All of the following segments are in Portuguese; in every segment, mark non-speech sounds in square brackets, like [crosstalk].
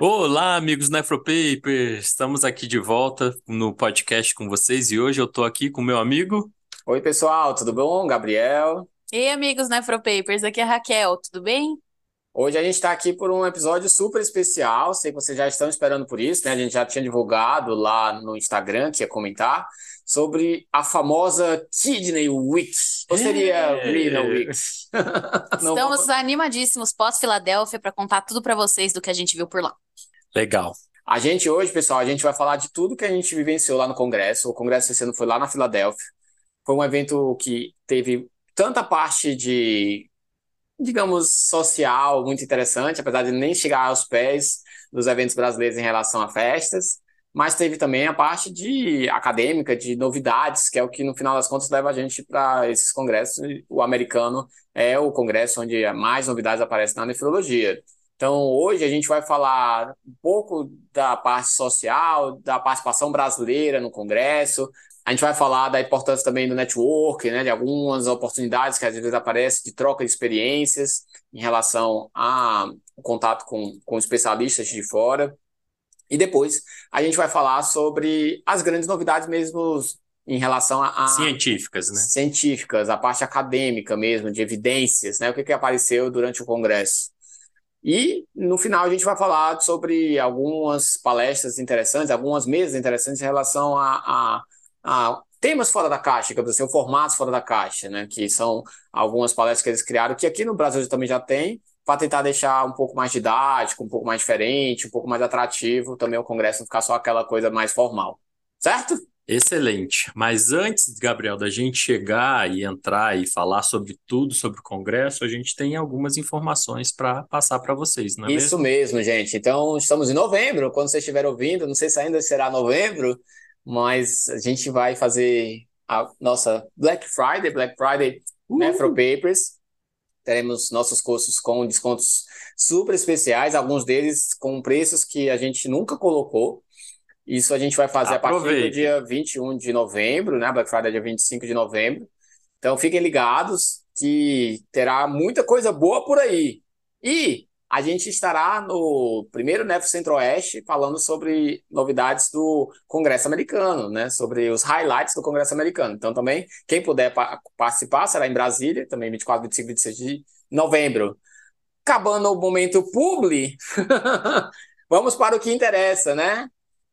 Olá, amigos Nefropapers! Estamos aqui de volta no podcast com vocês e hoje eu estou aqui com meu amigo. Oi, pessoal, tudo bom? Gabriel. Ei, amigos Nefropapers, aqui é a Raquel, tudo bem? Hoje a gente está aqui por um episódio super especial. Sei que vocês já estão esperando por isso, né? A gente já tinha divulgado lá no Instagram, que ia comentar, sobre a famosa Kidney Weeks. Ou seria É. Renal Weeks? [laughs] Não Estamos animadíssimos pós-Filadélfia para contar tudo para vocês do que a gente viu por lá. Legal. A gente hoje, pessoal, a gente vai falar de tudo que a gente vivenciou lá no Congresso. O Congresso esse ano foi lá na Filadélfia. Foi um evento que teve tanta parte de, digamos, social muito interessante, apesar de nem chegar aos pés dos eventos brasileiros em relação a festas, mas teve também a parte de acadêmica, de novidades, que é o que no final das contas leva a gente para esses congressos. O americano é o congresso onde mais novidades aparecem na nefrologia. Então, hoje a gente vai falar um pouco da parte social, da participação brasileira no Congresso. A gente vai falar da importância também do network, né, de algumas oportunidades que às vezes aparecem de troca de experiências em relação ao contato com, com especialistas de fora. E depois a gente vai falar sobre as grandes novidades mesmo em relação a, a Científicas, né? científicas, a parte acadêmica mesmo, de evidências, né? O que, que apareceu durante o Congresso. E no final a gente vai falar sobre algumas palestras interessantes, algumas mesas interessantes em relação a, a, a temas fora da caixa, digamos assim, ou formatos fora da caixa, né? Que são algumas palestras que eles criaram, que aqui no Brasil também já tem, para tentar deixar um pouco mais didático, um pouco mais diferente, um pouco mais atrativo, também o Congresso não ficar só aquela coisa mais formal. Certo? Excelente. Mas antes, Gabriel, da gente chegar e entrar e falar sobre tudo sobre o Congresso, a gente tem algumas informações para passar para vocês, não é Isso mesmo? mesmo, gente. Então, estamos em novembro, quando vocês estiverem ouvindo, não sei se ainda será novembro, mas a gente vai fazer a nossa Black Friday, Black Friday Nefro Papers. Teremos nossos cursos com descontos super especiais, alguns deles com preços que a gente nunca colocou. Isso a gente vai fazer a partir do Aproveite. dia 21 de novembro, né? Black Friday é dia 25 de novembro. Então fiquem ligados que terá muita coisa boa por aí. E a gente estará no primeiro Nefro Centro-Oeste falando sobre novidades do Congresso Americano, né? Sobre os highlights do Congresso Americano. Então também, quem puder pa- participar, será em Brasília, também 24, 25, 26 de novembro. Acabando o momento publi, [laughs] vamos para o que interessa, né?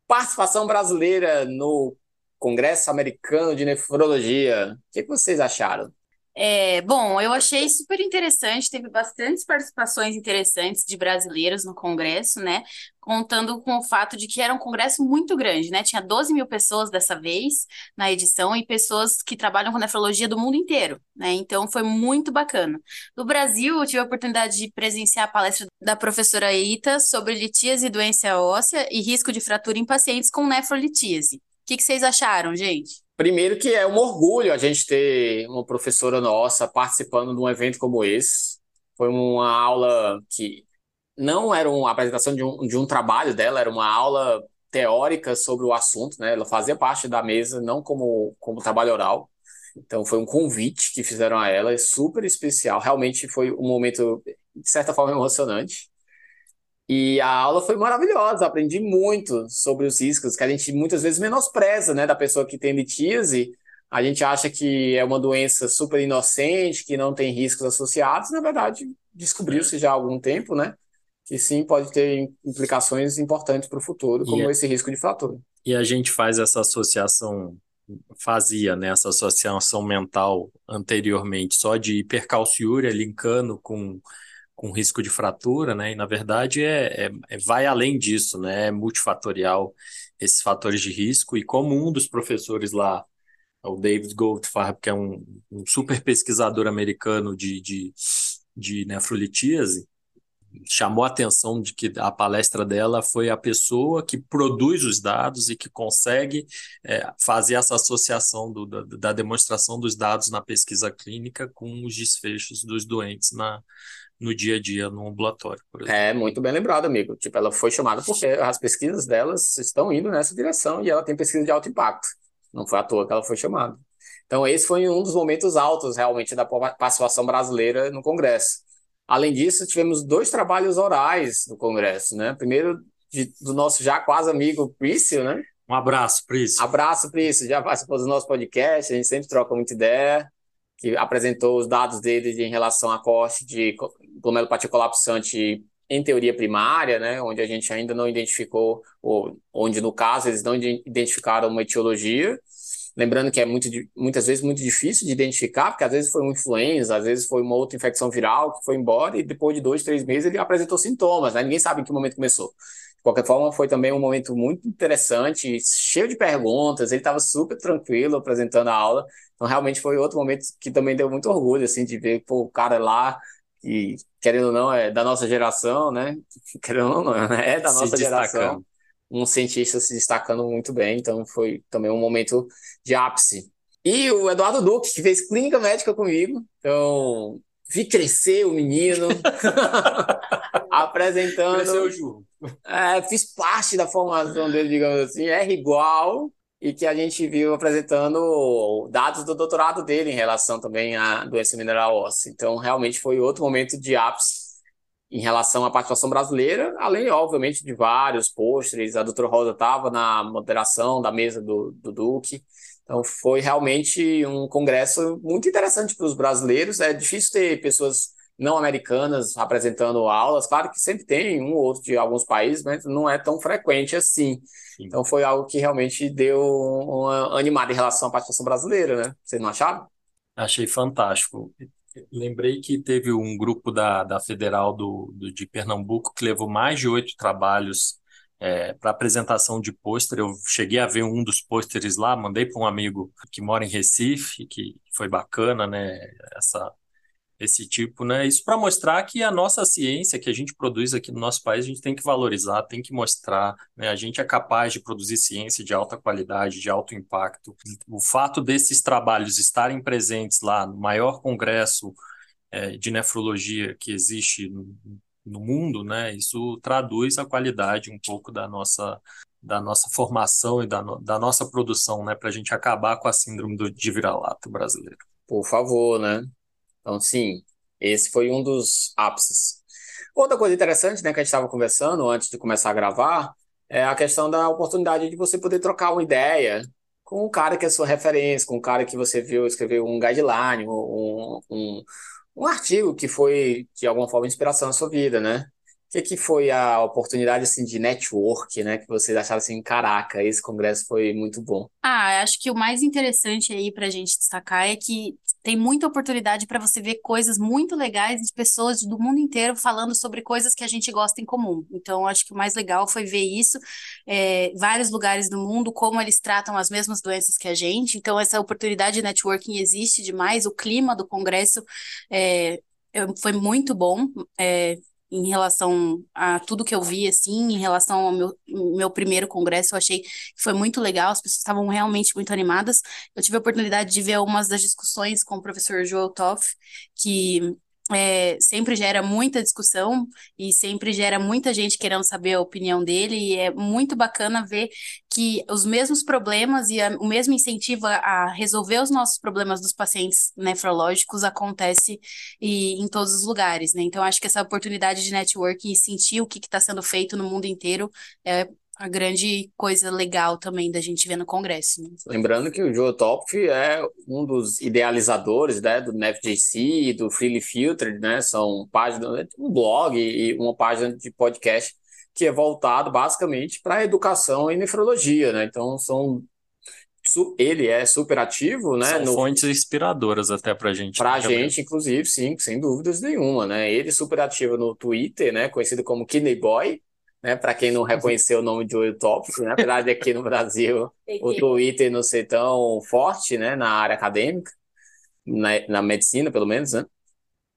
Participação brasileira no Congresso Americano de Nefrologia. O que vocês acharam? É, bom, eu achei super interessante, teve bastantes participações interessantes de brasileiros no Congresso, né? Contando com o fato de que era um congresso muito grande, né? Tinha 12 mil pessoas dessa vez na edição e pessoas que trabalham com nefrologia do mundo inteiro, né? Então foi muito bacana. No Brasil, eu tive a oportunidade de presenciar a palestra da professora Ita sobre litíase e doença óssea e risco de fratura em pacientes com nefrolitíase. O que que vocês acharam, gente? Primeiro que é um orgulho a gente ter uma professora nossa participando de um evento como esse. Foi uma aula que não era uma apresentação de um, de um trabalho dela, era uma aula teórica sobre o assunto, né? Ela fazia parte da mesa, não como, como trabalho oral. Então foi um convite que fizeram a ela, é super especial. Realmente foi um momento, de certa forma, emocionante. E a aula foi maravilhosa, aprendi muito sobre os riscos, que a gente muitas vezes menospreza, né, da pessoa que tem litíase. A gente acha que é uma doença super inocente, que não tem riscos associados. Na verdade, descobriu-se já há algum tempo, né, que sim pode ter implicações importantes para o futuro, como E é- esse risco de fratura. E a gente faz essa associação, fazia, né, essa associação mental anteriormente só de hipercalciúria linkando com, com risco de fratura, né? E na verdade é, é- é- vai além disso, né? É multifatorial esses fatores de risco. E como um dos professores lá o David Goldfarb, que é um, um super pesquisador americano de, de, de nefrolitíase, chamou a atenção de que a palestra dela foi a pessoa que produz os dados e que consegue é, fazer essa associação do, da, da, demonstração dos dados na pesquisa clínica com os desfechos dos doentes na, no dia a dia no ambulatório. É, muito bem lembrado, amigo. Tipo, ela foi chamada porque as pesquisas delas estão indo nessa direção e ela tem pesquisa de alto impacto. Não foi à toa que ela foi chamada. Então, esse foi um dos momentos altos, realmente, da participação brasileira no Congresso. Além disso, tivemos dois trabalhos orais no Congresso, né? Primeiro, de, do nosso já quase amigo Prício, né? Um abraço, Prício. Abraço, Prício. Já participou do nosso podcast, a gente sempre troca muita ideia, que apresentou os dados dele em relação à corte de glomerulopatia colapsante em teoria primária, né, onde a gente ainda não identificou, ou onde no caso eles não identificaram uma etiologia, Lembrando que é muito, muitas vezes muito difícil de identificar, porque às vezes foi uma influenza, às vezes foi uma outra infecção viral que foi embora e depois de dois, três meses ele apresentou sintomas, né? Ninguém sabe em que momento começou. De qualquer forma, foi também um momento muito interessante, cheio de perguntas, ele estava super tranquilo apresentando a aula. Então, realmente foi outro momento que também deu muito orgulho, assim, de ver pô, o cara lá, e querendo ou não, é da nossa geração, né? [laughs] Querendo ou não, é da nossa geração um cientista se destacando muito bem, então foi também um momento de ápice. E o Eduardo Duque, que fez clínica médica comigo, então vi crescer o menino, [laughs] [laughs] apresentando. Cresceu, Ju. É, fiz parte da formação dele, digamos assim, R igual, e que a gente viu apresentando dados do doutorado dele em relação também à doença mineral óssea. Então, realmente foi outro momento de ápice em relação à participação brasileira, além, obviamente, de vários pôsteres. A doutora Rosa estava na moderação da mesa do, do Duque. Então, foi realmente um congresso muito interessante para os brasileiros. É difícil ter pessoas não americanas apresentando aulas. Claro que sempre tem um ou outro de alguns países, mas não é tão frequente assim. Sim. Então, foi algo que realmente deu uma animada em relação à participação brasileira, né? Você não achava? Achei fantástico. Lembrei que teve um grupo da, da Federal do, do de Pernambuco que levou mais de oito trabalhos é, para apresentação de pôster. Eu cheguei a ver um dos pôsteres lá, mandei para um amigo que mora em Recife, que foi bacana, né? Essa, esse tipo, né? Isso para mostrar que a nossa ciência que a gente produz aqui no nosso país, a gente tem que valorizar, tem que mostrar, né? A gente é capaz de produzir ciência de alta qualidade, de alto impacto. O fato desses trabalhos estarem presentes lá no maior congresso é, de nefrologia que existe no, no mundo, né? Isso traduz a qualidade um pouco da nossa da nossa formação e da, no, da nossa produção, né, para a gente acabar com a síndrome do, de vira-lata brasileiro. Por favor, né? Então, sim, esse foi um dos ápices. Outra coisa interessante, né, que a gente estava conversando antes de começar a gravar, é a questão da oportunidade de você poder trocar uma ideia com o cara que é sua referência, com o cara que você viu escrever um guideline, um, um, um artigo que foi, de alguma forma, inspiração na sua vida, né? que, que foi a oportunidade assim, de network, né? Que vocês acharam assim, caraca, esse congresso foi muito bom? Ah, acho que o mais interessante aí para a gente destacar é que tem muita oportunidade para você ver coisas muito legais de pessoas do mundo inteiro falando sobre coisas que a gente gosta em comum. Então, acho que o mais legal foi ver isso, é, vários lugares do mundo, como eles tratam as mesmas doenças que a gente. Então, essa oportunidade de networking existe demais. O clima do congresso é, foi muito bom. É, em relação a tudo que eu vi, assim, em relação ao meu, meu primeiro congresso, eu achei que foi muito legal, as pessoas estavam realmente muito animadas. Eu tive a oportunidade de ver algumas das discussões com o professor Joel Toff, que é, sempre gera muita discussão e sempre gera muita gente querendo saber a opinião dele, e é muito bacana ver que os mesmos problemas e a, o mesmo incentivo a, resolver os nossos problemas dos pacientes nefrológicos acontece e, em todos os lugares, né? Então, acho que essa oportunidade de networking e sentir o que está sendo feito no mundo inteiro é a grande coisa legal também da gente ver no Congresso. Né? Lembrando que o Joe Topf é um dos idealizadores né, do NFJC e do Freely Filtered, né? São páginas, um blog e uma página de podcast que é voltado basicamente para a educação e nefrologia, né? Então são ele é super ativo, né? São no... fontes inspiradoras até para gente. Para a né, gente, inclusive, sim, sem dúvidas nenhuma, né? Ele super ativo no Twitter, né? Conhecido como Kidney Boy, né? Para quem não [laughs] reconheceu o nome de olho tópico, né? Apesar de aqui no Brasil [laughs] o Twitter não ser tão forte, né? Na área acadêmica, na, na medicina, pelo menos, né?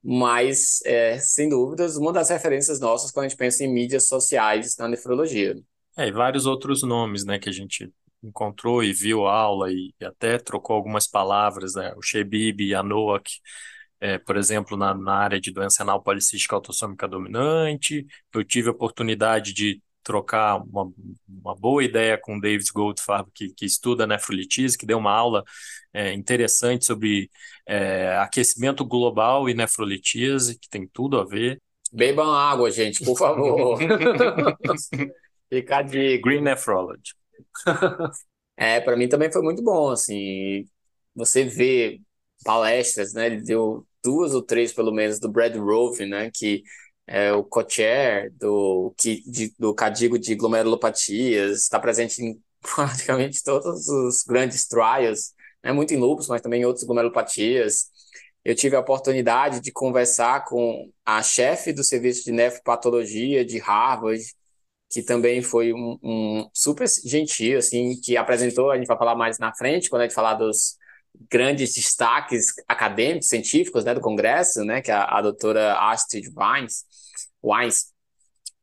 Mas, é, sem dúvidas, uma das referências nossas quando a gente pensa em mídias sociais na nefrologia. É, e vários outros nomes, né? Que a gente encontrou e viu aula e, e até trocou algumas palavras, né? O Shebib a Noak é, por exemplo, na, na área de doença renal policística autossômica dominante. Eu tive a oportunidade de trocar uma, uma boa ideia com o David Goldfarb, que, que estuda nefrolitise, que deu uma aula é, interessante sobre é, aquecimento global e nefrolitise, que tem tudo a ver. Bebam água, gente, por favor. [laughs] Fica de Green Nephrology. é, para mim também foi muito bom, assim, você vê palestras, né, ele deu duas ou três, pelo menos, do Brad Rove, né, que é o co-chair do, que, do Cadigo de glomerulopatias, está presente em [laughs] praticamente todos os grandes trials, né, muito em lupus, mas também em outras glomerulopatias. Eu tive a oportunidade de conversar com a chefe do serviço de nefropatologia de Harvard, que também foi um, um, super gentil, assim, que apresentou, a gente vai falar mais na frente, quando a gente falar dos, grandes destaques acadêmicos, científicos, né, do Congresso, né, que é a, a doutora Astrid Wines, Wines,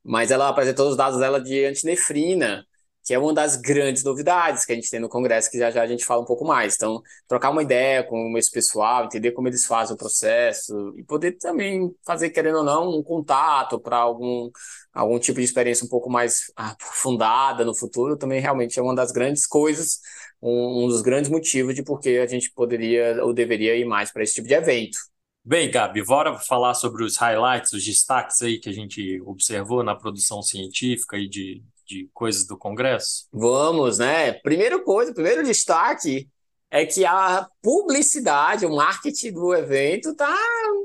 mas ela apresentou os dados dela de antinefrina, que é uma das grandes novidades que a gente tem no Congresso, que já já a gente fala um pouco mais. Então, trocar uma ideia com esse pessoal, entender como eles fazem o processo e poder também fazer, querendo ou não, um contato para algum, algum tipo de experiência um pouco mais aprofundada no futuro, também realmente é uma das grandes coisas um, um dos grandes motivos de por que a gente poderia ou deveria ir mais para esse tipo de evento. Bem, Gabi, bora falar sobre os highlights, os destaques aí que a gente observou na produção científica e de, de coisas do Congresso? Vamos, né? Primeira coisa, primeiro destaque é que a publicidade, o marketing do evento está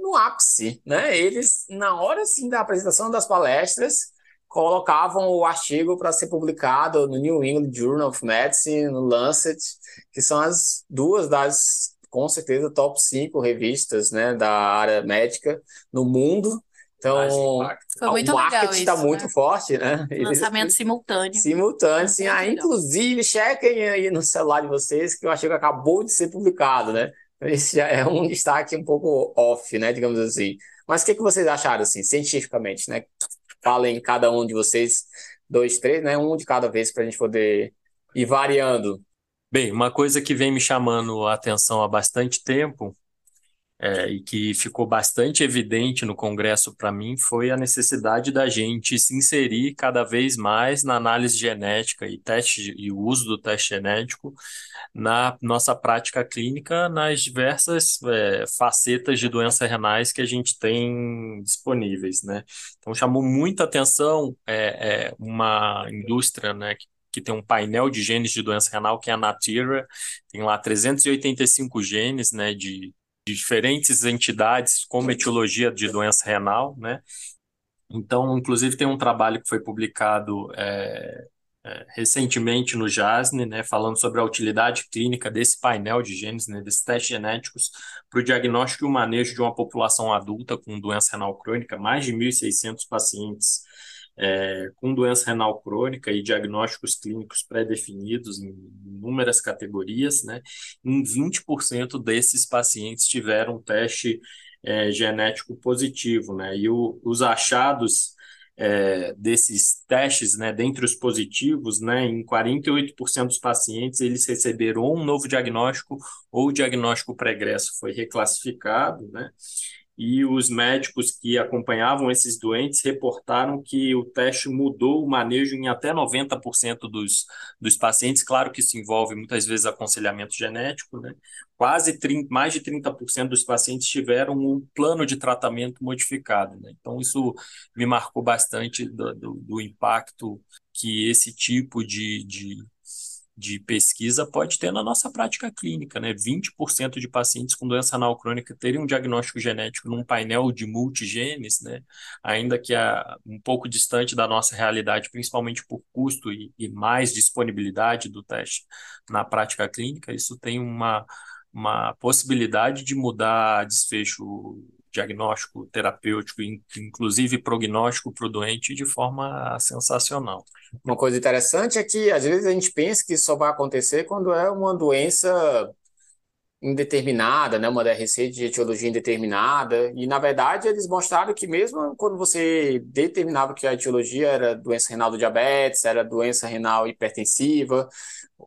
no ápice, né? Eles, na hora assim, da apresentação das palestras, colocavam o artigo para ser publicado no New England Journal of Medicine, no Lancet, que são as duas das, com certeza, top 5 revistas né, da área médica no mundo. Então, Foi muito o marketing está né? muito forte, né? Lançamento simultâneo. Simultâneo, sim. Ah, inclusive, chequem aí no celular de vocês que o artigo acabou de ser publicado, né? Esse já é um destaque um pouco off, né? Digamos assim. Mas o que, que vocês acharam, assim, cientificamente, né? Falem cada um de vocês, dois, três, né? Um de cada vez para a gente poder ir variando. Bem, uma coisa que vem me chamando a atenção há bastante tempo é, e que ficou bastante evidente no Congresso para mim foi a necessidade da gente se inserir cada vez mais na análise genética e teste e o uso do teste genético na nossa prática clínica nas diversas é, facetas de doenças renais que a gente tem disponíveis, né? Então chamou muita atenção é, é uma indústria, né, que que tem um painel de genes de doença renal, que é a Natira, tem lá 385 genes, né, de de diferentes entidades com etiologia de doença renal, né? Então, inclusive, tem um trabalho que foi publicado é, é, recentemente no JASN, né, falando sobre a utilidade clínica desse painel de genes, né, desses testes genéticos, para o diagnóstico e o manejo de uma população adulta com doença renal crônica, mais de 1.600 pacientes é, com doença renal crônica e diagnósticos clínicos pré-definidos em inúmeras categorias, né? Em 20% desses pacientes tiveram um teste é, genético positivo, né? E o, os achados é, desses testes, né, dentre os positivos, né, em 48% dos pacientes eles receberam um novo diagnóstico ou o diagnóstico pregresso foi reclassificado, né, e os médicos que acompanhavam esses doentes reportaram que o teste mudou o manejo em até 90% dos, dos pacientes. Claro que isso envolve muitas vezes aconselhamento genético, né? Quase 30, mais de 30% dos pacientes tiveram um plano de tratamento modificado, né? Então, isso me marcou bastante do, do, do impacto que esse tipo de, de de pesquisa pode ter na nossa prática clínica, né? 20% de pacientes com doença anal crônica terem um diagnóstico genético num painel de multigenes, né? Ainda que é um pouco distante da nossa realidade, principalmente por custo e, e mais disponibilidade do teste na prática clínica, isso tem uma, uma possibilidade de mudar desfecho diagnóstico terapêutico, inclusive prognóstico para o doente, de forma sensacional. Uma coisa interessante é que às vezes a gente pensa que isso só vai acontecer quando é uma doença indeterminada, né, uma DRC de etiologia indeterminada, e na verdade eles mostraram que mesmo quando você determinava que a etiologia era doença renal do diabetes, era doença renal hipertensiva,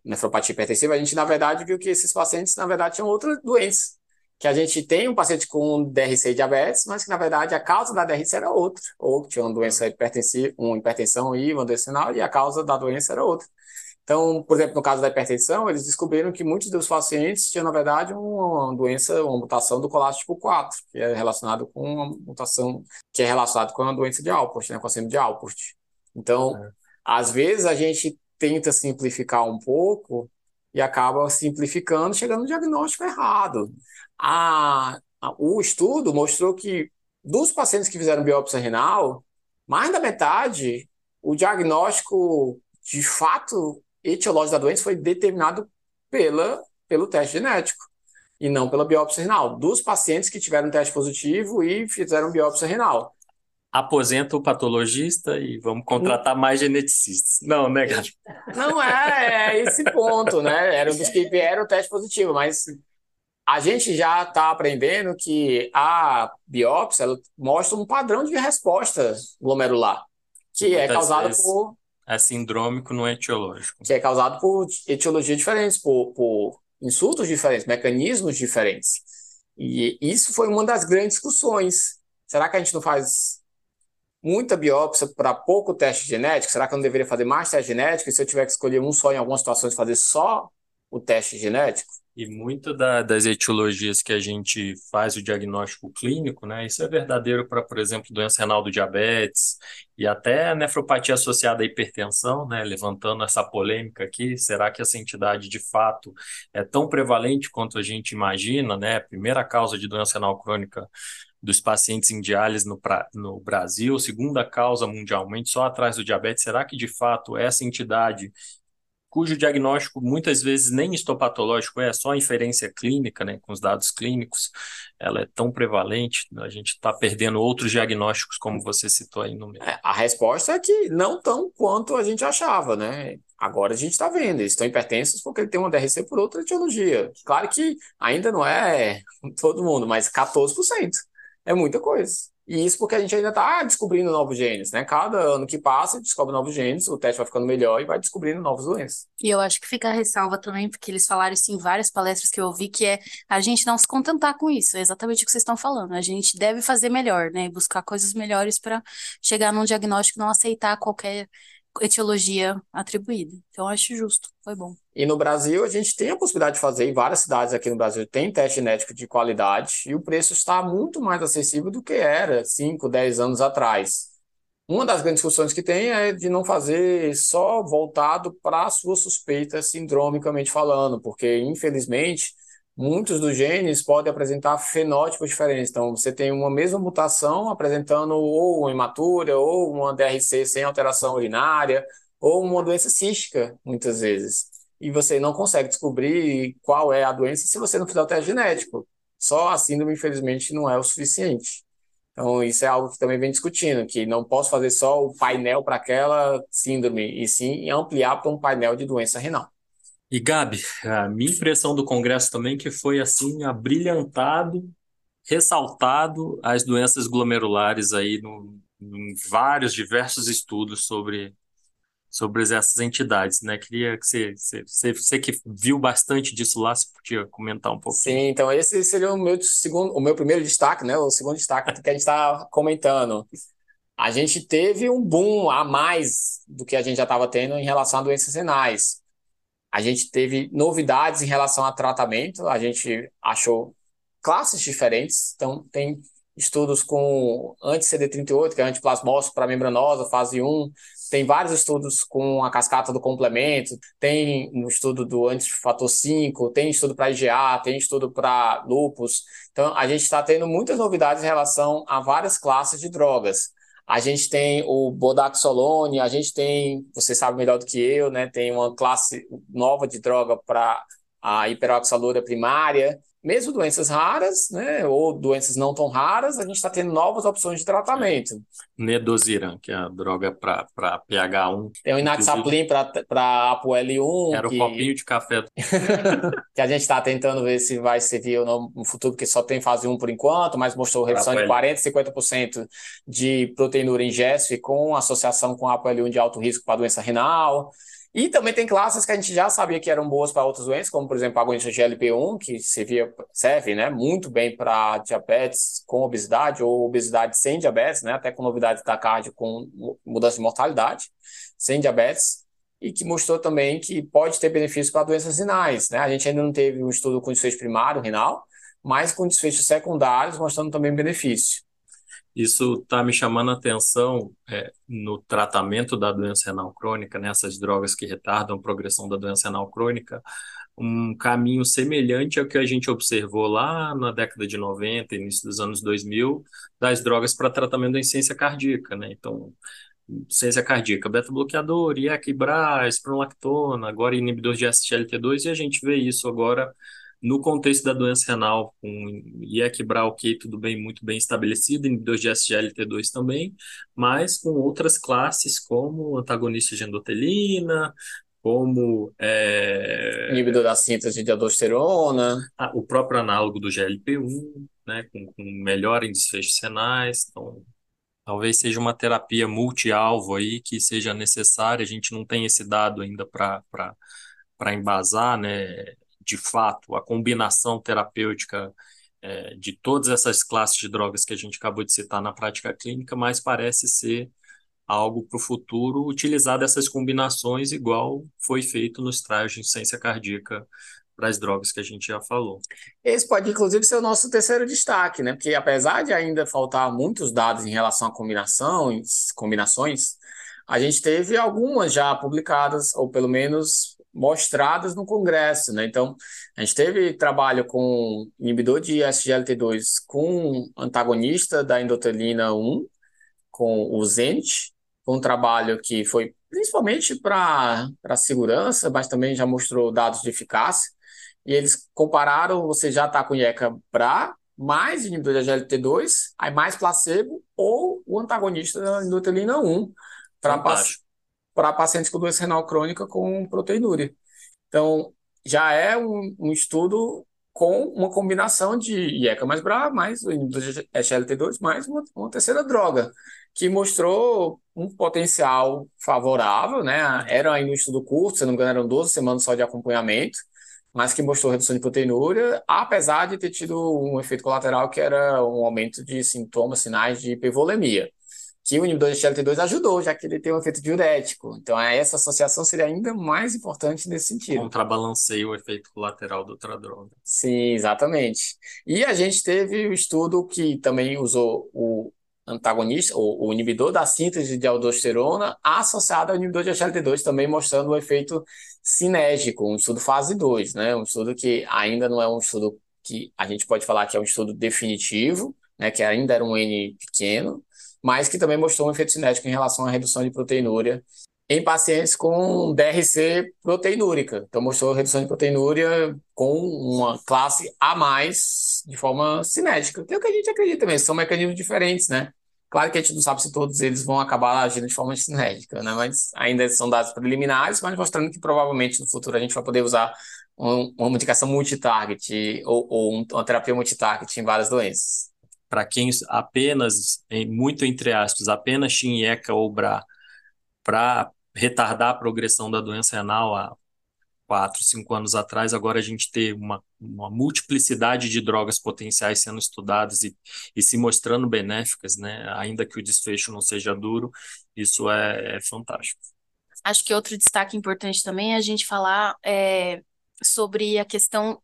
nefropatia hipertensiva, a gente na verdade viu que esses pacientes na verdade tinham outras doenças, que a gente tem um paciente com DRC e diabetes, mas que na verdade a causa da DRC era outra, ou que tinha uma doença hipertensiva, uma hipertensão e uma doença renal, e a causa da doença era outra. Então, por exemplo, no caso da hipertensão, eles descobriram que muitos dos pacientes tinham, na verdade, uma doença, uma mutação do colágeno tipo 4, que é relacionado com uma mutação que é relacionada com a doença de Alport, né, com a síndrome de Alport. Então, é. às vezes a gente tenta simplificar um pouco e acaba simplificando, chegando no diagnóstico errado. A, a, o estudo mostrou que dos pacientes que fizeram biópsia renal, mais da metade, o diagnóstico de fato etiológico da doença foi determinado pela, pelo teste genético e não pela biópsia renal, dos pacientes que tiveram teste positivo e fizeram biópsia renal. Aposenta o patologista e vamos contratar mais geneticistas. Não, né, Gabi? Não é, é esse ponto, né? Era um dos que vieram teste positivo, mas a gente já está aprendendo que a biópsia mostra um padrão de resposta glomerular, que é causado por é sindrômico, não é etiológico. Que é causado por etiologias diferentes, por, por insultos diferentes, mecanismos diferentes. E isso foi uma das grandes discussões. Será que a gente não faz muita biópsia para pouco teste genético? Será que eu não deveria fazer mais teste genético? E se eu tiver que escolher um só em algumas situações, fazer só o teste genético? E muito da, das etiologias que a gente faz o diagnóstico clínico, né? Isso é verdadeiro para, por exemplo, doença renal do diabetes e até nefropatia associada à hipertensão, né? Levantando essa polêmica aqui, será que essa entidade de fato é tão prevalente quanto a gente imagina, né? Primeira causa de doença renal crônica dos pacientes em diálise no, no Brasil, segunda causa mundialmente, só atrás do diabetes. Será que de fato essa entidade cujo diagnóstico muitas vezes nem histopatológico é, só inferência clínica, né, com os dados clínicos, ela é tão prevalente, a gente está perdendo outros diagnósticos, como você citou aí no meio. É, a resposta é que não tão quanto a gente achava, né? Agora a gente está vendo, eles estão hipertensos porque ele tem uma DRC por outra etiologia. Claro que ainda não é todo mundo, mas 14% é muita coisa. E isso porque a gente ainda está descobrindo novos genes, né? Cada ano que passa, descobre novos genes, o teste vai ficando melhor e vai descobrindo novas doenças. E eu acho que fica a ressalva também, porque eles falaram isso em várias palestras que eu ouvi, que é a gente não se contentar com isso. É exatamente o que vocês estão falando. A gente deve fazer melhor, né? Buscar coisas melhores para chegar num diagnóstico e não aceitar qualquer etiologia atribuída. Então, acho justo, foi bom. E no Brasil, a gente tem a possibilidade de fazer, em várias cidades aqui no Brasil, tem teste genético de qualidade e o preço está muito mais acessível do que era 5, 10 anos atrás. Uma das grandes discussões que tem é de não fazer só voltado para a sua suspeita sindromicamente falando, porque, infelizmente, muitos dos genes podem apresentar fenótipos diferentes. Então, você tem uma mesma mutação apresentando ou uma hematura, ou uma DRC sem alteração urinária, ou uma doença cística, muitas vezes. E você não consegue descobrir qual é a doença se você não fizer o teste genético. Só a síndrome, infelizmente, não é o suficiente. Então, isso é algo que também vem discutindo, que não posso fazer só o painel para aquela síndrome, e sim ampliar para um painel de doença renal. E Gabi, a minha impressão do Congresso também que foi assim, abrilhantado, ressaltado as doenças glomerulares aí no, em vários, diversos estudos sobre, sobre essas entidades, né? Queria que você, você, você que viu bastante disso lá, você podia comentar um pouco. Sim, então esse seria o meu segundo, o meu primeiro destaque, né? O segundo destaque que a gente está comentando. A gente teve um boom a mais do que a gente já estava tendo em relação a doenças renais. A gente teve novidades em relação a tratamento, a gente achou classes diferentes, então tem estudos com anti-CD38, que é antiplasmócico para membranosa, fase 1, tem vários estudos com a cascata do complemento, tem um estudo do antifator 5, tem estudo para IgA, tem estudo para lupus. Então, a gente está tendo muitas novidades em relação a várias classes de drogas. A gente tem o Bodaxolone, a gente tem, você sabe melhor do que eu, né? Tem uma classe nova de droga para a hiperoxalura primária. Mesmo doenças raras, né, ou doenças não tão raras, a gente está tendo novas opções de tratamento. Nedosiran, que é a droga para pH1. Tem o inaxaplin para ApoL1. Era que... o copinho de café. [laughs] que a gente está tentando ver se vai servir ou não no futuro, porque só tem fase 1 por enquanto, mas mostrou redução de 40% e 50% de proteinúria em GESF com associação com ApoL1 de alto risco para doença renal. E também tem classes que a gente já sabia que eram boas para outras doenças, como por exemplo a agonista GLP-1, que servia, serve né, muito bem para diabetes com obesidade ou obesidade sem diabetes, né, até com novidades da cardio com mudança de mortalidade, sem diabetes, e que mostrou também que pode ter benefícios para doenças renais. Né? A gente ainda não teve um estudo com desfecho primário renal, mas com desfechos secundários mostrando também benefício. Isso está me chamando a atenção é, no tratamento da doença renal crônica, nessas né, drogas que retardam a progressão da doença renal crônica, um caminho semelhante ao que a gente observou lá na década de 90, início dos anos 2000, das drogas para tratamento da insuficiência cardíaca. Né? Então, insuficiência cardíaca, beta-bloqueador, IEC, BRA, espronlactona, agora inibidor de SGLT2, e a gente vê isso agora no contexto da doença renal, com IEC, BRA, ok, tudo bem, muito bem estabelecido, inibidor de SGLT2 também, mas com outras classes como antagonista de endotelina, como é... inibidor da síntese de aldosterona, ah, o próprio análogo do GLP-1, né, com, com melhora em desfechos renais, então talvez seja uma terapia multi-alvo aí que seja necessária, a gente não tem esse dado ainda para embasar, né, de fato, a combinação terapêutica é, de todas essas classes de drogas que a gente acabou de citar na prática clínica, mas parece ser algo para o futuro utilizar dessas combinações igual foi feito nos trajes de insuficiência cardíaca para as drogas que a gente já falou. Esse pode, inclusive, ser o nosso terceiro destaque, né? Porque apesar de ainda faltar muitos dados em relação a combinações, combinações, a gente teve algumas já publicadas, ou pelo menos mostradas no Congresso, né? Então, a gente teve trabalho com inibidor de SGLT2 com antagonista da endotelina 1, com o Zenit, um trabalho que foi principalmente para segurança, mas também já mostrou dados de eficácia. E eles compararam, você já está com IECA BRA, mais inibidor de SGLT2, aí mais placebo, ou o antagonista da endotelina 1, para para pacientes com doença renal crônica com proteinúria. Então, já é um, um estudo com uma combinação de IECA mais BRA, mais o inibidor de SGLT2, mais uma, uma, terceira droga, que mostrou um potencial favorável, né? Era ainda um estudo curto, se não me engano, eram 12 semanas só de acompanhamento, mas que mostrou redução de proteinúria, apesar de ter tido um efeito colateral que era um aumento de sintomas, sinais de hipervolemia que o inibidor de SGLT2 ajudou, já que ele tem um efeito diurético. Então, essa associação seria ainda mais importante nesse sentido. Contrabalanceia o efeito colateral do outra droga. Sim, exatamente. E a gente teve o um estudo que também usou o antagonista, o, o, inibidor da síntese de aldosterona associado ao inibidor de SGLT2, também mostrando o efeito sinérgico, um estudo fase 2, né? Um estudo que ainda não é um estudo que a gente pode falar que é um estudo definitivo, né? Que ainda era um N pequeno, mas que também mostrou um efeito cinético em relação à redução de proteinúria em pacientes com DRC proteinúrica. Então, mostrou redução de proteinúria com uma classe A mais de forma cinética, que é o que a gente acredita mesmo, são mecanismos diferentes, né? Claro que a gente não sabe se todos eles vão acabar agindo de forma cinética, né? Mas ainda são dados preliminares, mas mostrando que provavelmente no futuro a gente vai poder usar um, uma medicação multitarget ou, ou uma terapia multitarget em várias doenças para quem apenas, muito entre aspas, apenas tinha ECA ou BRA para retardar a progressão da doença renal há quatro, cinco anos atrás, agora a gente ter uma, uma multiplicidade de drogas potenciais sendo estudadas e, e se mostrando benéficas, né? ainda que o desfecho não seja duro, isso é, é fantástico. Acho que outro destaque importante também é a gente falar é, sobre a questão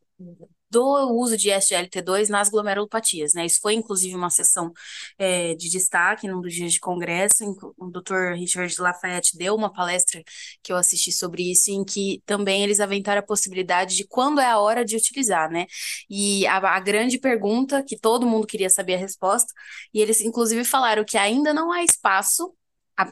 do uso de SGLT2 nas glomerulopatias, né? Isso foi inclusive uma sessão é, de destaque num dos dias de congresso. O Dr. Richard Lafayette deu uma palestra que eu assisti sobre isso, em que também eles aventaram a possibilidade de quando é a hora de utilizar, né? E a, a grande pergunta que todo mundo queria saber a resposta, e eles inclusive falaram que ainda não há espaço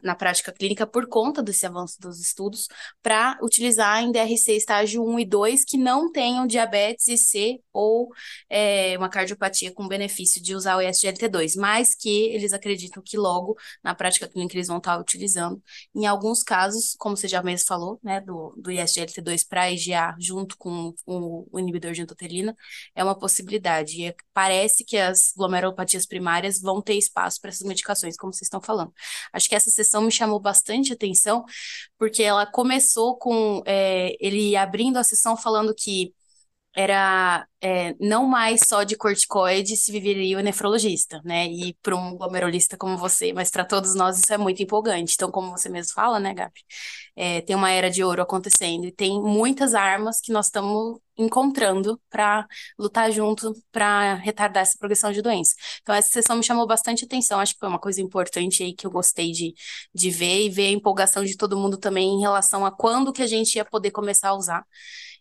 na prática clínica por conta desse avanço dos estudos para utilizar em DRC estágio 1 e 2 que não tenham diabetes IC ou é, uma cardiopatia com benefício de usar o SGLT2, mas que eles acreditam que logo na prática clínica eles vão estar utilizando. Em alguns casos, como você já mesmo falou, né, do, do ISGLT2 para IgA junto com o, o, inibidor de endotelina, é uma possibilidade. E é, parece que as glomerulopatias primárias vão ter espaço para essas medicações, como vocês estão falando. Acho que essa sessão me chamou bastante atenção, porque ela começou com é, ele abrindo a sessão falando que era é, não mais só de corticoide se viveria o nefrologista, né? E para um glomerulista como você, mas para todos nós isso é muito empolgante. Então, como você mesmo fala, né, Gabi? É, tem uma era de ouro acontecendo e tem muitas armas que nós estamos encontrando para lutar junto para retardar essa progressão de doença. Então, essa sessão me chamou bastante atenção. Acho que foi uma coisa importante aí que eu gostei de, de ver e ver a empolgação de todo mundo também em relação a quando que a gente ia poder começar a usar.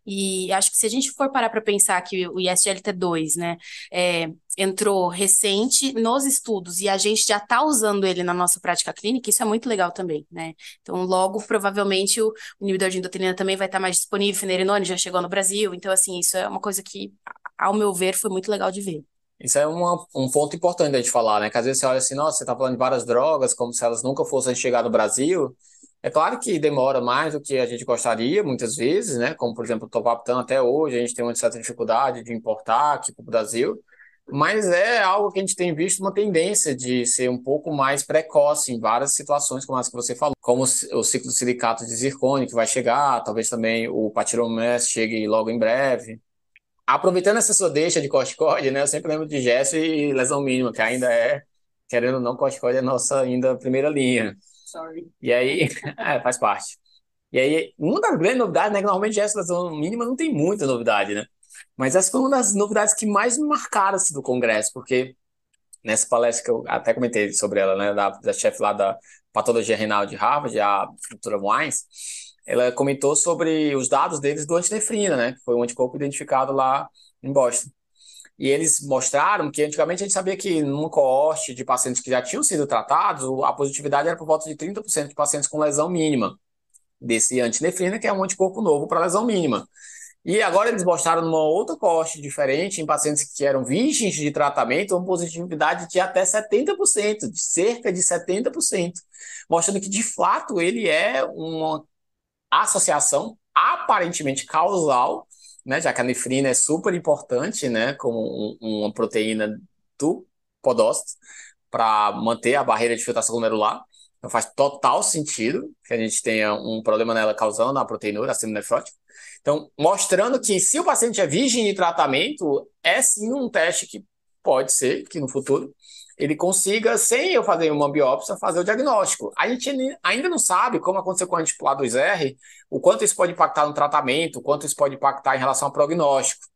E acho que se a gente for parar para pensar que o ISGLT2, né, é, entrou recente nos estudos e a gente já está usando ele na nossa prática clínica, isso é muito legal também, né? Então, logo, provavelmente, o inibidor de endotelina também vai estar tá mais disponível, Fenerenone já chegou no Brasil, então, assim, isso é uma coisa que, ao meu ver, foi muito legal de ver. Isso é uma, um ponto importante da gente falar, né? Que às vezes você olha assim, nossa, você está falando de várias drogas, como se elas nunca fossem chegar no Brasil, é claro que demora mais do que a gente gostaria, muitas vezes, né? Como, por exemplo, o Topaptan até hoje, a gente tem uma certa dificuldade de importar aqui para o Brasil, mas é algo que a gente tem visto uma tendência de ser um pouco mais precoce em várias situações, como as que você falou, como o ciclo silicato de zircônio, que vai chegar, talvez também o patiromés chegue logo em breve. Aproveitando essa sua deixa de corticoide, né? Eu sempre lembro de gesso e lesão mínima, que ainda é, querendo ou não, corticoide é a nossa ainda primeira linha. Sorry. E aí, [laughs] é, faz parte. E aí, uma das grandes novidades, né, que normalmente a seleção mínima não tem muita novidade, né? Mas essa foi uma das novidades que mais me marcaram assim, do Congresso, porque nessa palestra que eu até comentei sobre ela, né, da, da chefe lá da patologia renal de Harvard, a doutora Wines, ela comentou sobre os dados deles do antinefrina, né, que foi um anticorpo identificado lá em Boston. E eles mostraram que antigamente a gente sabia que numa coorte de pacientes que já tinham sido tratados, a positividade era por volta de 30% de pacientes com lesão mínima desse antinefrina, que é um anticorpo novo para lesão mínima. E agora eles mostraram numa outra coorte diferente, em pacientes que eram virgens de tratamento, uma positividade de até 70%, de cerca de 70%, mostrando que de fato ele é uma associação aparentemente causal né, já que a nefrina é super importante, né, como um, uma proteína do podócito para manter a barreira de filtração glomerular. Então faz total sentido que a gente tenha um problema nela causando a proteinura, a síndrome nefrótica. Então, mostrando que se o paciente é virgem de tratamento, é sim um teste que pode ser que no futuro ele consiga, sem eu fazer uma biópsia, fazer o diagnóstico. A gente ainda não sabe, como aconteceu com a antipolar 2R, o quanto isso pode impactar no tratamento, o quanto isso pode impactar em relação ao prognóstico.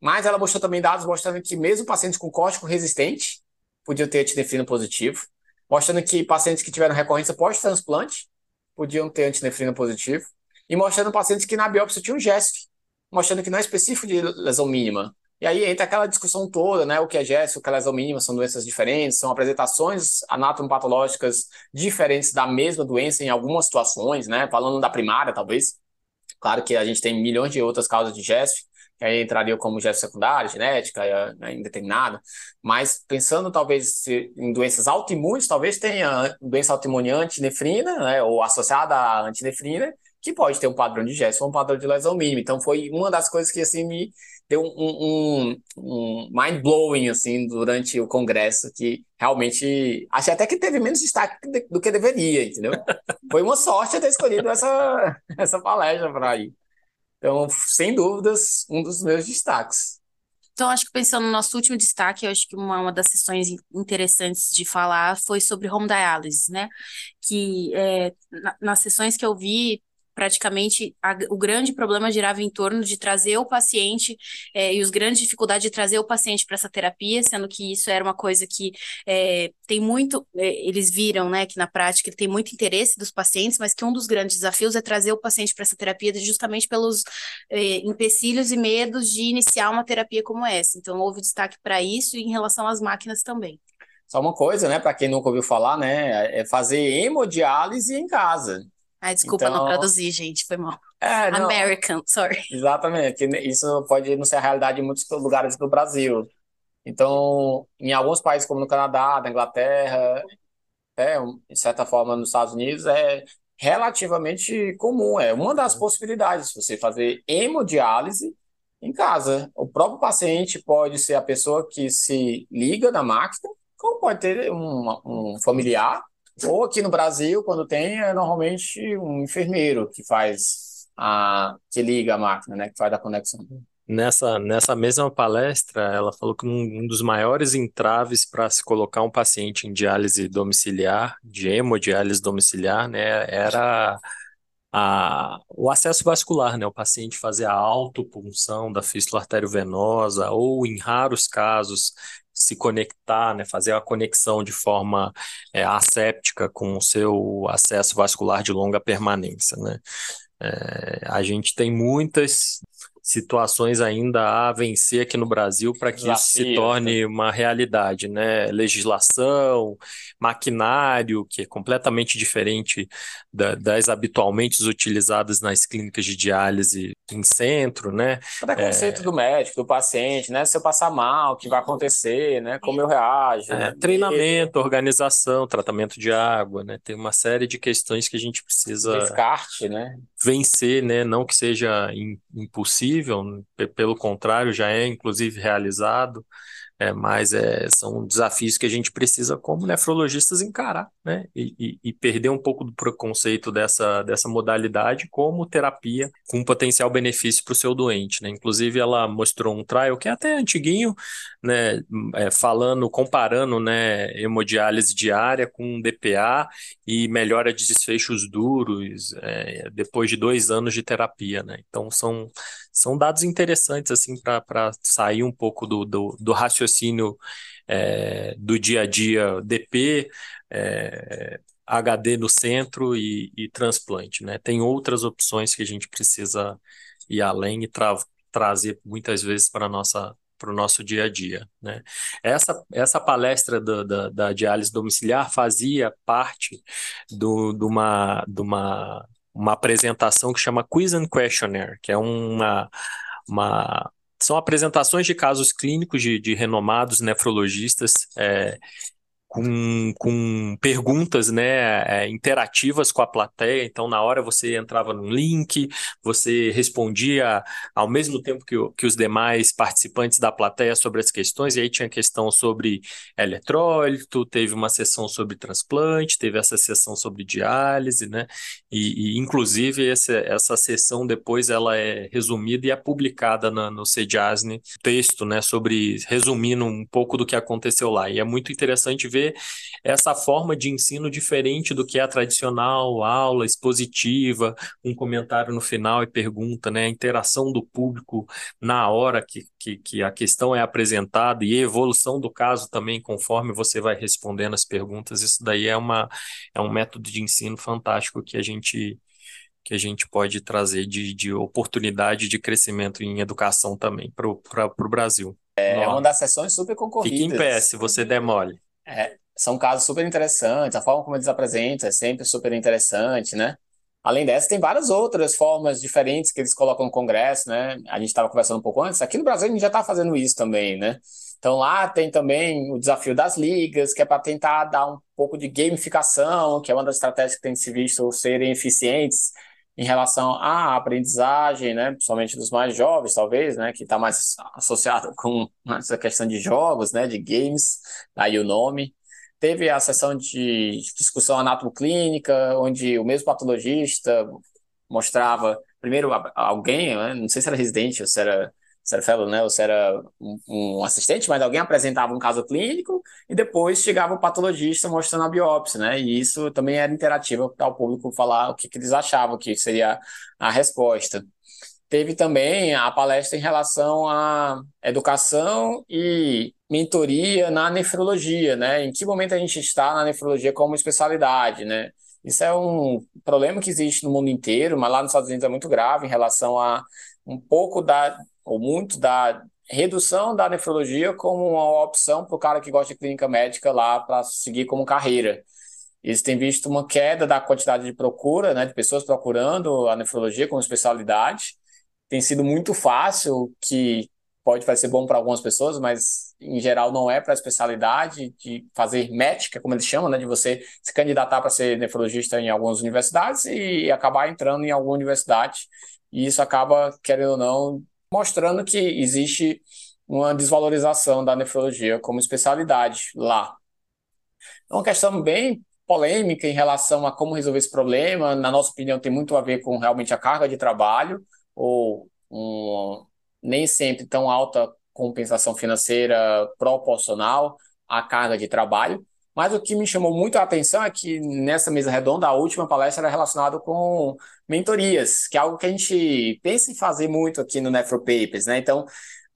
Mas ela mostrou também dados mostrando que mesmo pacientes com córtico resistente podiam ter antinefrina positivo, mostrando que pacientes que tiveram recorrência pós-transplante podiam ter antinefrina positivo, e mostrando pacientes que na biópsia tinham GESF, mostrando que não é específico de lesão mínima, e aí entra aquela discussão toda, né? O que é GES, o que é lesão mínima, são doenças diferentes, são apresentações anatomopatológicas diferentes da mesma doença em algumas situações, né? Falando da primária, talvez. Claro que a gente tem milhões de outras causas de GES, que aí entraria como GES secundária, genética, né, indeterminada, mas pensando talvez em doenças autoimunes, talvez tenha doença autoimune antinefrina, né? Ou associada à antinefrina, que pode ter um padrão de GES ou um padrão de lesão mínima. Então foi uma das coisas que assim me deu um, um, um mind-blowing, assim, durante o congresso, que realmente achei até que teve menos destaque do que deveria, entendeu? [laughs] Foi uma sorte ter escolhido essa, [laughs] essa palestra para ir. Então, sem dúvidas, um dos meus destaques. Então, acho que pensando no nosso último destaque, eu acho que uma, uma das sessões interessantes de falar foi sobre home dialysis, né? Que é, na, nas sessões que eu vi, praticamente a, o grande problema girava em torno de trazer o paciente é, e os grandes dificuldades de trazer o paciente para essa terapia, sendo que isso era uma coisa que é, tem muito, é, eles viram, né, que na prática ele tem muito interesse dos pacientes, mas que um dos grandes desafios é trazer o paciente para essa terapia justamente pelos empecilhos e medos de iniciar uma terapia como essa. Então houve destaque para isso e em relação às máquinas também. Só uma coisa, né, para quem nunca ouviu falar, né, é fazer hemodiálise em casa. Ai, desculpa Então, não traduzir, gente, foi mal. é, não, American, sorry. [laughs] exatamente, isso pode não ser a realidade em muitos lugares do Brasil. Então, em alguns países como no Canadá, na Inglaterra, é, de certa forma nos Estados Unidos, é relativamente comum, é uma das possibilidades, você fazer hemodiálise em casa. O próprio paciente pode ser a pessoa que se liga na máquina, como pode ter um, um familiar, ou aqui no Brasil, quando tem, é normalmente um enfermeiro que faz a, que liga a máquina, né, que faz a conexão. Nessa, nessa mesma palestra, ela falou que um, um dos maiores entraves para se colocar um paciente em diálise domiciliar, de hemodiálise domiciliar, né, era a, o acesso vascular, né? O paciente fazer a autopunção da fístula arteriovenosa ou, em raros casos, se conectar, né? Fazer a conexão de forma é, asséptica com o seu acesso vascular de longa permanência, né? É, a gente tem muitas situações ainda a vencer aqui no Brasil para que isso se Desafios, né? torne uma realidade, né? Legislação, maquinário, que é completamente diferente da- das habitualmente utilizadas nas clínicas de diálise em centro, né? Preconceito do médico, do paciente, né? Se eu passar mal, o que vai acontecer, né? Como eu reajo, É, né? treinamento, organização, tratamento de água, né? Tem uma série de questões que a gente precisa Descarte, né? Vencer, né? Não que seja im- impossível, pe- pelo contrário, já é inclusive realizado, é, mas é, são desafios que a gente precisa, como nefrologistas, encarar, né? E, e- e perder um pouco do preconceito dessa, dessa modalidade como terapia com potencial benefício para o seu doente, né? Inclusive, ela mostrou um trial que é até antiguinho, né? É, falando, comparando, né? Hemodiálise diária com DPA e melhora de desfechos duros, é, depois de dois anos de terapia, né? Então, são são dados interessantes assim para sair um pouco do, do, do raciocínio é, do dia a dia DP, é, HD no centro e, e transplante, né? Tem outras opções que a gente precisa ir além e tra trazer muitas vezes para nossa para o nosso dia a dia, né? Essa, essa palestra da, da, da diálise domiciliar fazia parte do, de uma, de uma uma apresentação que chama Quiz and Questionnaire, que é uma, uma são apresentações de casos clínicos de, de renomados nefrologistas é, com, com perguntas né, é, interativas com a plateia. Então, na hora você entrava num link, você respondia ao mesmo tempo que, que os demais participantes da plateia sobre as questões, e aí tinha questão sobre eletrólito, teve uma sessão sobre transplante, teve essa sessão sobre diálise, né? E, e inclusive essa, essa sessão depois ela é resumida e é publicada na, no CEDIASNE, texto, né, sobre resumindo um pouco do que aconteceu lá. E é muito interessante ver essa forma de ensino diferente do que é a tradicional aula expositiva, um comentário no final e pergunta, né? A interação do público na hora que, que, que a questão é apresentada e a evolução do caso também, conforme você vai respondendo as perguntas, isso daí é, uma, é um método de ensino fantástico que a gente que a gente pode trazer de, de oportunidade de crescimento em educação também para o Brasil. É uma das sessões super concorridas. Fique em pé se você der mole. É, são casos super interessantes, a forma como eles apresentam é sempre super interessante, né? Além dessa, tem várias outras formas diferentes que eles colocam no Congresso, né? A gente estava conversando um pouco antes, aqui no Brasil a gente já está fazendo isso também, né? Então lá tem também o desafio das ligas, que é para tentar dar um pouco de gamificação, que é uma das estratégias que tem se visto serem eficientes em relação à aprendizagem, né, principalmente dos mais jovens, talvez, né, que está mais associado com essa questão de jogos, né, de games, aí o nome. Teve a sessão de discussão anatomoclínica, onde o mesmo patologista mostrava primeiro alguém, né, não sei se era residente ou se era se era fellow, né, se era um, um, assistente, mas alguém apresentava um caso clínico e depois chegava o patologista mostrando a biópsia, né, e isso também era interativo para o público falar o que, que eles achavam que seria a resposta. Teve também a palestra em relação à educação e mentoria na nefrologia, né, em que momento a gente está na nefrologia como especialidade, né, isso é um problema que existe no mundo inteiro, mas lá nos Estados Unidos é muito grave em relação a um pouco da ou muito da redução da nefrologia como uma opção para o cara que gosta de clínica médica lá para seguir como carreira. Eles têm visto uma queda da quantidade de procura, né, de pessoas procurando a nefrologia como especialidade. Tem sido muito fácil, que pode ser bom para algumas pessoas, mas em geral não é para a especialidade de fazer médica, como eles chamam, né, de você se candidatar para ser nefrologista em algumas universidades e acabar entrando em alguma universidade. E isso acaba, querendo ou não, mostrando que existe uma desvalorização da nefrologia como especialidade lá. É uma questão bem polêmica em relação a como resolver esse problema. Na nossa opinião, tem muito a ver com realmente a carga de trabalho, ou um, nem sempre tão alta compensação financeira proporcional à carga de trabalho. Mas o que me chamou muito a atenção é que nessa mesa redonda, a última palestra era relacionada com mentorias, que é algo que a gente pensa em fazer muito aqui no Nefro Papers, né? Então,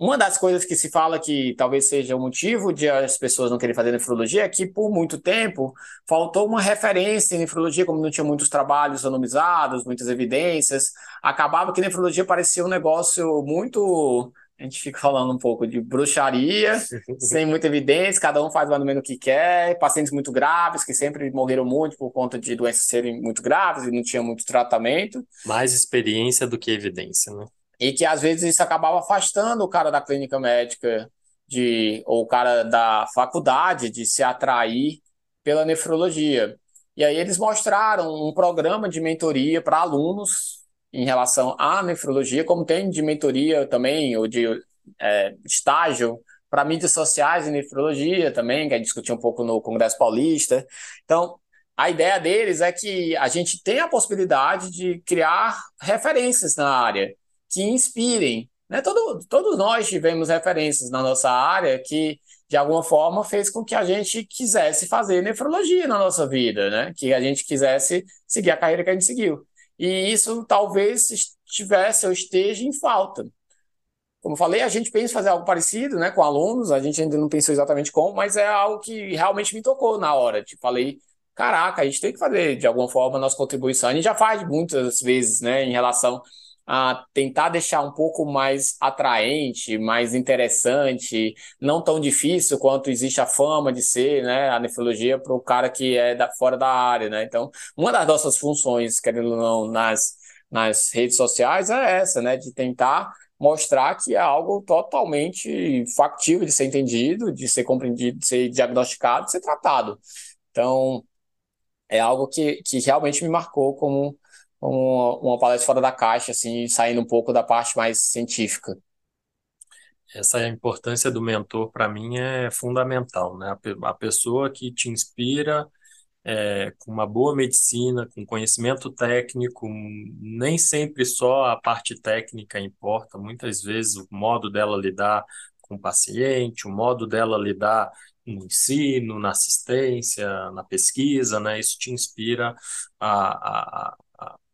uma das coisas que se fala que talvez seja o motivo de as pessoas não querem fazer nefrologia é que, por muito tempo, faltou uma referência em nefrologia, como não tinha muitos trabalhos anonimizados, muitas evidências. Acabava que nefrologia parecia um negócio muito. A gente fica falando um pouco de bruxaria, sem muita evidência, cada um faz mais ou menos o que quer, pacientes muito graves, que sempre morreram muito por conta de doenças serem muito graves e não tinha muito tratamento. Mais experiência do que evidência, né? e que às vezes isso acabava afastando o cara da clínica médica de ou o cara da faculdade de se atrair pela nefrologia. E aí eles mostraram um programa de mentoria para alunos em relação à nefrologia, como tem de mentoria também, ou de é, estágio para mídias sociais e nefrologia também, que a gente discutiu um pouco no Congresso Paulista. Então, a ideia deles é que a gente tem a possibilidade de criar referências na área que inspirem. Né? Todo, todos nós tivemos referências na nossa área que, de alguma forma, fez com que a gente quisesse fazer nefrologia na nossa vida, né? que a gente quisesse seguir a carreira que a gente seguiu. E isso talvez estivesse ou esteja em falta. Como falei, a gente pensa em fazer algo parecido né, com alunos, a gente ainda não pensou exatamente como, mas é algo que realmente me tocou na hora. Tipo, falei, caraca, a gente tem que fazer de alguma forma a nossa contribuição. A gente já faz muitas vezes né, em relação a tentar deixar um pouco mais atraente, mais interessante, não tão difícil quanto existe a fama de ser, né, a nefrologia para o cara que é da, fora da área, né? Então, uma das nossas funções, querendo ou não, nas, nas redes sociais é essa, né, de tentar mostrar que é algo totalmente factível de ser entendido, de ser compreendido, de ser diagnosticado, de ser tratado. Então, é algo que, que realmente me marcou como uma, uma palestra fora da caixa, assim, saindo um pouco da parte mais científica. Essa importância do mentor, para mim, é fundamental, né? A, pessoa que te inspira é, com uma boa medicina, com conhecimento técnico, nem sempre só a parte técnica importa, muitas vezes o modo dela lidar com o paciente, o modo dela lidar no ensino, na assistência, na pesquisa, né? Isso te inspira a, a,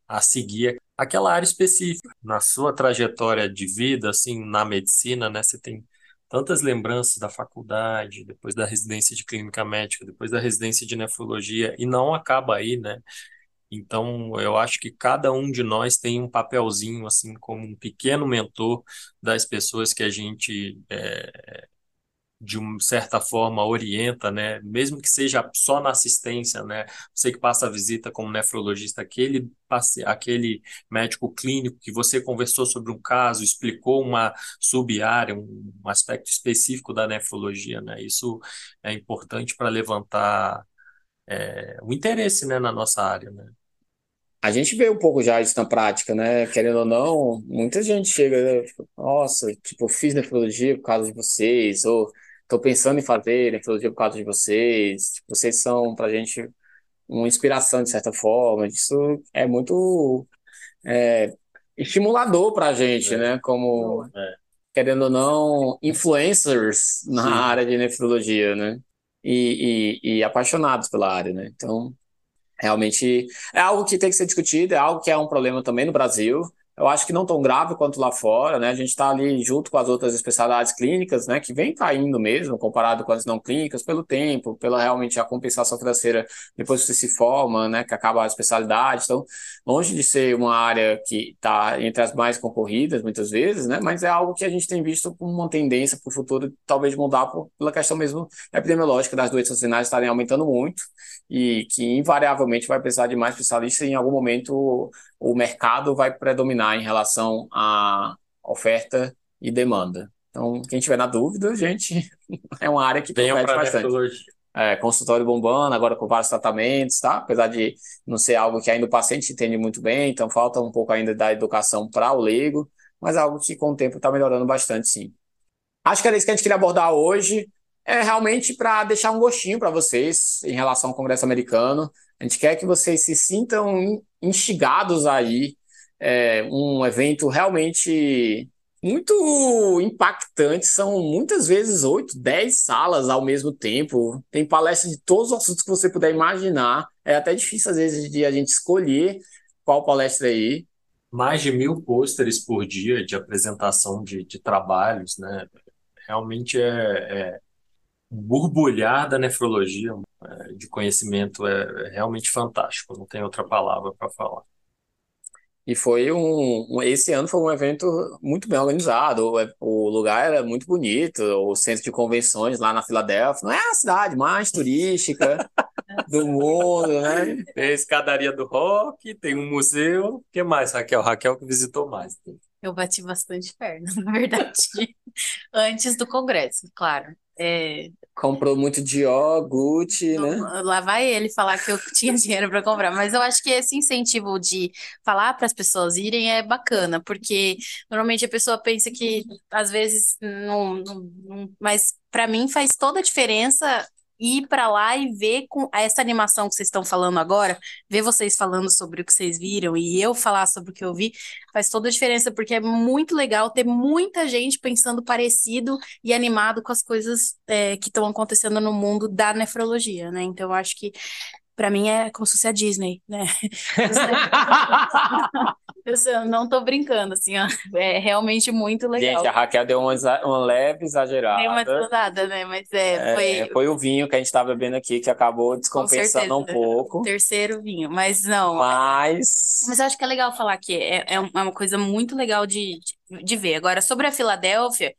a seguir aquela área específica. Na sua trajetória de vida, assim, na medicina, né, você tem tantas lembranças da faculdade, depois da residência de clínica médica, depois da residência de nefrologia, e não acaba aí, né? Então, eu acho que cada um de nós tem um papelzinho, assim, como um pequeno mentor das pessoas que a gente é, de uma certa forma orienta, né, mesmo que seja só na assistência, né, você que passa a visita como nefrologista, aquele aquele médico clínico que você conversou sobre um caso, explicou uma sub-área, um, aspecto específico da nefrologia, né, isso é importante para levantar é, o interesse, né, na nossa área, né. A gente vê um pouco já isso na prática, né? Querendo ou não, muita gente chega, né? Tipo, nossa, tipo, fiz nefrologia por causa de vocês, ou Estou pensando em fazer nefrologia por causa de vocês. Tipo, vocês são para a gente uma inspiração de certa forma. Isso é muito é, estimulador para a gente, é. né? Como é. querendo ou não, influencers na Sim. área de nefrologia, né? E, e, e apaixonados pela área, né? Então, realmente é algo que tem que ser discutido, é algo que é um problema também no Brasil. Eu acho que não tão grave quanto lá fora, né? A gente está ali junto com as outras especialidades clínicas, né? Que vem caindo mesmo, comparado com as não clínicas, pelo tempo, pela realmente a compensação financeira depois que você se forma, né? Que acaba a especialidade. Então, longe de ser uma área que está entre as mais concorridas, muitas vezes, né? Mas é algo que a gente tem visto como uma tendência para o futuro, talvez mudar por, pela questão mesmo epidemiológica das doenças renais estarem aumentando muito e que invariavelmente vai precisar de mais especialistas e em algum momento o mercado vai predominar em relação à oferta e demanda. Então, quem tiver na dúvida, gente, [laughs] é uma área que promete bastante. É, consultório bombando, agora com vários tratamentos, tá? Apesar de não ser algo que ainda o paciente entende muito bem, então falta um pouco ainda da educação para o leigo, mas é algo que com o tempo está melhorando bastante, sim. Acho que era isso que a gente queria abordar hoje. É realmente para deixar um gostinho para vocês em relação ao Congresso Americano. A gente quer que vocês se sintam instigados aí. É um evento realmente muito impactante. São muitas vezes oito, dez salas ao mesmo tempo. Tem palestras de todos os assuntos que você puder imaginar. É até difícil, às vezes, de a gente escolher qual palestra aí. Mais de mil pôsteres por dia de apresentação de, de trabalhos, né? Realmente é, é borbulhar da nefrologia, é, de conhecimento, é, é realmente fantástico. Não tem outra palavra para falar. E foi um, um, Esse ano foi um evento muito bem organizado. O, o, lugar era muito bonito, o centro de convenções lá na Filadélfia. Não é a cidade mais turística [laughs] do mundo, né? Tem a escadaria do rock, tem um museu. O que mais, Raquel? Raquel que visitou mais. Eu bati bastante perna, [laughs] na verdade. Antes do congresso, claro. É, Comprou muito Dior, Gucci, né? Lá vai ele falar que eu tinha [laughs] dinheiro para comprar, mas eu acho que esse incentivo de falar para as pessoas irem é bacana, porque normalmente a pessoa pensa que às vezes não, não, não mas para mim faz toda a diferença ir para lá e ver com essa animação que vocês estão falando agora, ver vocês falando sobre o que vocês viram e eu falar sobre o que eu vi, faz toda a diferença, porque é muito legal ter muita gente pensando parecido e animado com as coisas é, que estão acontecendo no mundo da nefrologia, né? Então, eu acho que para mim é como se fosse a Disney, né? [laughs] [laughs] Eu não tô brincando, assim, ó. [laughs] É realmente muito legal. Gente, a Raquel deu uma, uma leve exagerada. Deu uma exagerada, né? Mas é, é, foi... foi o vinho que a gente tá bebendo aqui que acabou descompensando um pouco. Terceiro vinho, mas não. Mas. Mas eu acho que é legal falar que é, é uma coisa muito legal de, de, de ver. Agora, sobre a Filadélfia,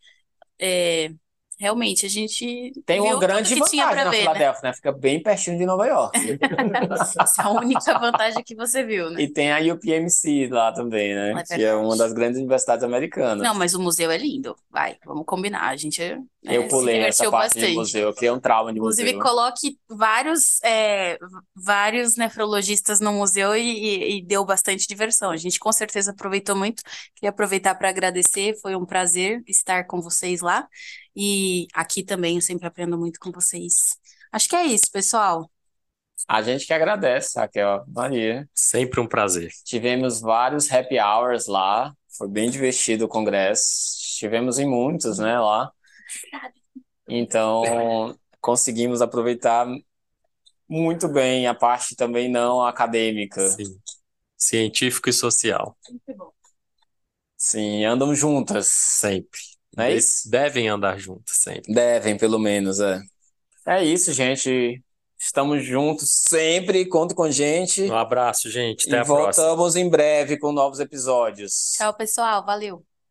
é, realmente, a gente. Tem uma grande vantagem na ver, Filadélfia, né? né? Fica bem pertinho de Nova York. [laughs] Essa é a única vantagem que você viu, né? E tem a UPMC lá também, né? É que é uma das grandes universidades americanas. Não, mas o museu é lindo. Vai, vamos combinar. A gente. Né, eu pulei essa parte bastante. de museu, eu criei um trauma de Inclusive, museu. Inclusive, coloque vários, é, vários nefrologistas no museu e, e, e deu bastante diversão. A gente com certeza aproveitou muito. Queria aproveitar para agradecer, foi um prazer estar com vocês lá. E aqui também eu sempre aprendo muito com vocês. Acho que é isso, pessoal. A gente que agradece, Raquel, Maria. Sempre um prazer. Tivemos vários happy hours lá, foi bem divertido o congresso. Estivemos em muitos, né, lá. Então, conseguimos aproveitar muito bem a parte também não acadêmica. Sim. Científico e social. Sempre bom. Sim, andam juntas. Sempre. Não é isso? Devem andar juntos sempre. Devem, pelo menos, é. É isso, gente. Estamos juntos sempre, conta com a gente. Um abraço, gente. Até e a próxima. voltamos em breve com novos episódios. Tchau, pessoal. Valeu.